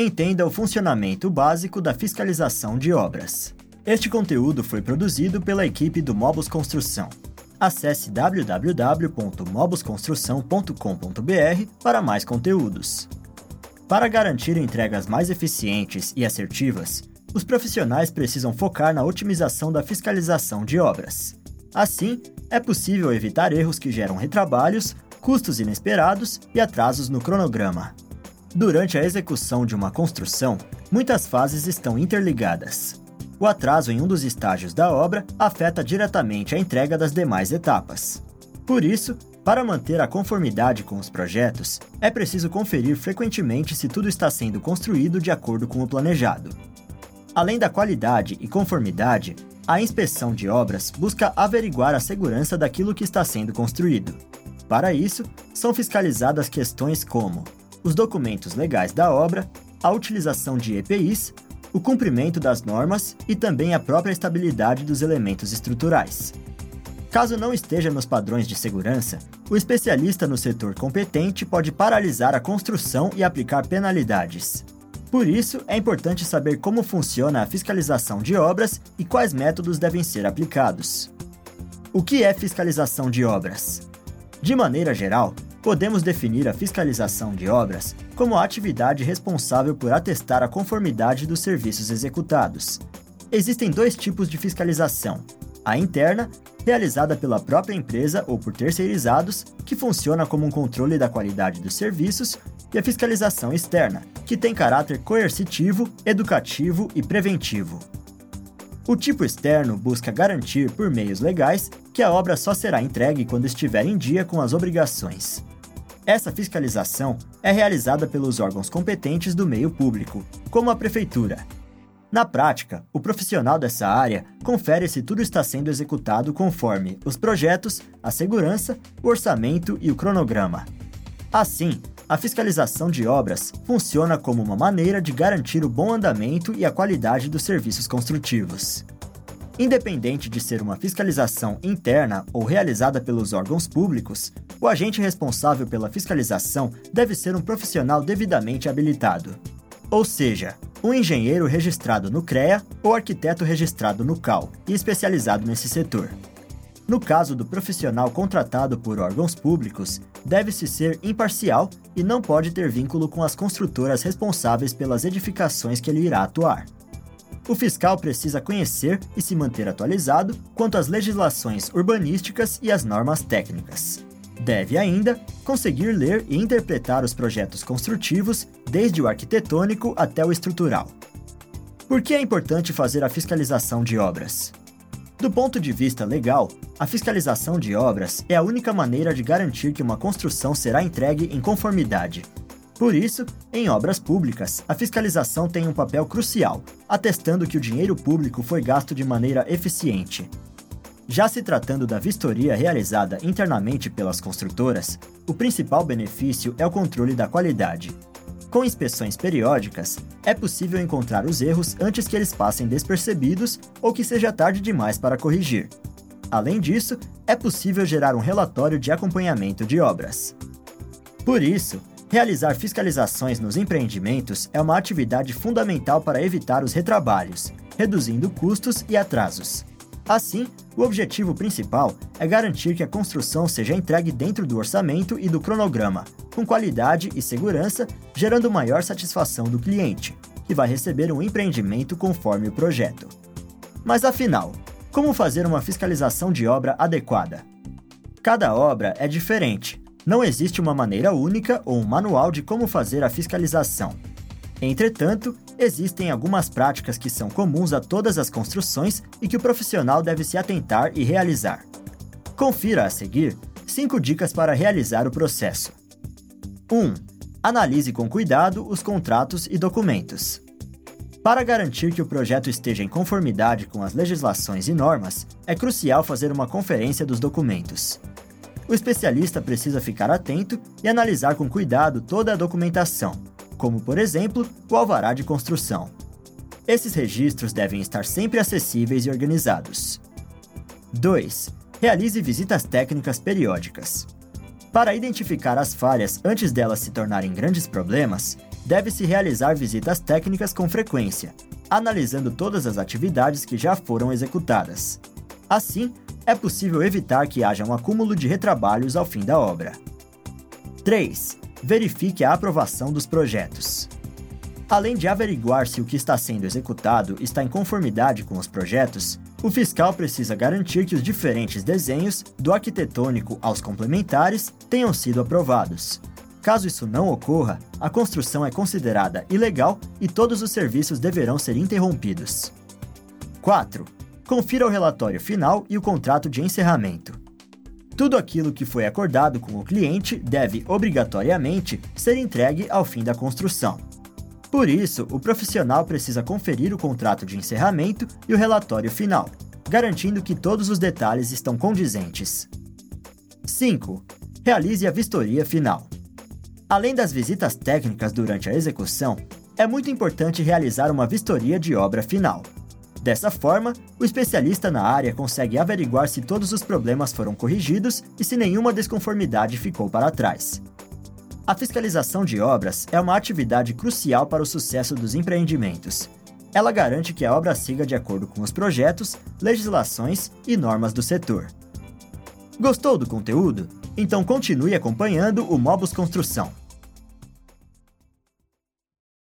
entenda o funcionamento básico da fiscalização de obras. Este conteúdo foi produzido pela equipe do Mobus Construção. Acesse www.mobusconstrução.com.br para mais conteúdos. Para garantir entregas mais eficientes e assertivas, os profissionais precisam focar na otimização da fiscalização de obras. Assim, é possível evitar erros que geram retrabalhos, custos inesperados e atrasos no cronograma. Durante a execução de uma construção, muitas fases estão interligadas. O atraso em um dos estágios da obra afeta diretamente a entrega das demais etapas. Por isso, para manter a conformidade com os projetos, é preciso conferir frequentemente se tudo está sendo construído de acordo com o planejado. Além da qualidade e conformidade, a inspeção de obras busca averiguar a segurança daquilo que está sendo construído. Para isso, são fiscalizadas questões como os documentos legais da obra, a utilização de EPIs, o cumprimento das normas e também a própria estabilidade dos elementos estruturais. Caso não esteja nos padrões de segurança, o especialista no setor competente pode paralisar a construção e aplicar penalidades. Por isso, é importante saber como funciona a fiscalização de obras e quais métodos devem ser aplicados. O que é fiscalização de obras? De maneira geral, podemos definir a fiscalização de obras como a atividade responsável por atestar a conformidade dos serviços executados. Existem dois tipos de fiscalização: a interna, realizada pela própria empresa ou por terceirizados, que funciona como um controle da qualidade dos serviços, e a fiscalização externa, que tem caráter coercitivo, educativo e preventivo. O tipo externo busca garantir, por meios legais, que a obra só será entregue quando estiver em dia com as obrigações. Essa fiscalização é realizada pelos órgãos competentes do meio público, como a Prefeitura. Na prática, o profissional dessa área confere se tudo está sendo executado conforme os projetos, a segurança, o orçamento e o cronograma. Assim, a fiscalização de obras funciona como uma maneira de garantir o bom andamento e a qualidade dos serviços construtivos. Independente de ser uma fiscalização interna ou realizada pelos órgãos públicos, o agente responsável pela fiscalização deve ser um profissional devidamente habilitado. Ou seja, um engenheiro registrado no CREA ou arquiteto registrado no CAL e especializado nesse setor. No caso do profissional contratado por órgãos públicos, deve-se ser imparcial e não pode ter vínculo com as construtoras responsáveis pelas edificações que ele irá atuar. O fiscal precisa conhecer e se manter atualizado quanto às legislações urbanísticas e às normas técnicas. Deve ainda conseguir ler e interpretar os projetos construtivos, desde o arquitetônico até o estrutural. Por que é importante fazer a fiscalização de obras? Do ponto de vista legal, a fiscalização de obras é a única maneira de garantir que uma construção será entregue em conformidade. Por isso, em obras públicas, a fiscalização tem um papel crucial, atestando que o dinheiro público foi gasto de maneira eficiente. Já se tratando da vistoria realizada internamente pelas construtoras, o principal benefício é o controle da qualidade. Com inspeções periódicas, é possível encontrar os erros antes que eles passem despercebidos ou que seja tarde demais para corrigir. Além disso, é possível gerar um relatório de acompanhamento de obras. Por isso, realizar fiscalizações nos empreendimentos é uma atividade fundamental para evitar os retrabalhos, reduzindo custos e atrasos. Assim, o objetivo principal é garantir que a construção seja entregue dentro do orçamento e do cronograma, com qualidade e segurança, gerando maior satisfação do cliente, que vai receber um empreendimento conforme o projeto. Mas afinal, como fazer uma fiscalização de obra adequada? Cada obra é diferente. Não existe uma maneira única ou um manual de como fazer a fiscalização. Entretanto, existem algumas práticas que são comuns a todas as construções e que o profissional deve se atentar e realizar. Confira a seguir 5 dicas para realizar o processo. 1. Analise com cuidado os contratos e documentos. Para garantir que o projeto esteja em conformidade com as legislações e normas, é crucial fazer uma conferência dos documentos. O especialista precisa ficar atento e analisar com cuidado toda a documentação, como, por exemplo, o alvará de construção. Esses registros devem estar sempre acessíveis e organizados. 2. Realize visitas técnicas periódicas. Para identificar as falhas antes delas se tornarem grandes problemas, deve-se realizar visitas técnicas com frequência, analisando todas as atividades que já foram executadas. Assim, é possível evitar que haja um acúmulo de retrabalhos ao fim da obra. 3. Verifique a aprovação dos projetos. Além de averiguar se o que está sendo executado está em conformidade com os projetos, o fiscal precisa garantir que os diferentes desenhos, do arquitetônico aos complementares, tenham sido aprovados. Caso isso não ocorra, a construção é considerada ilegal e todos os serviços deverão ser interrompidos. 4. Confira o relatório final e o contrato de encerramento. Tudo aquilo que foi acordado com o cliente deve, obrigatoriamente, ser entregue ao fim da construção. Por isso, o profissional precisa conferir o contrato de encerramento e o relatório final, garantindo que todos os detalhes estão condizentes. 5. Realize a vistoria final. Além das visitas técnicas durante a execução, é muito importante realizar uma vistoria de obra final. Dessa forma, o especialista na área consegue averiguar se todos os problemas foram corrigidos e se nenhuma desconformidade ficou para trás. A fiscalização de obras é uma atividade crucial para o sucesso dos empreendimentos. Ela garante que a obra siga de acordo com os projetos, legislações e normas do setor. Gostou do conteúdo? Então continue acompanhando o Mobus Construção.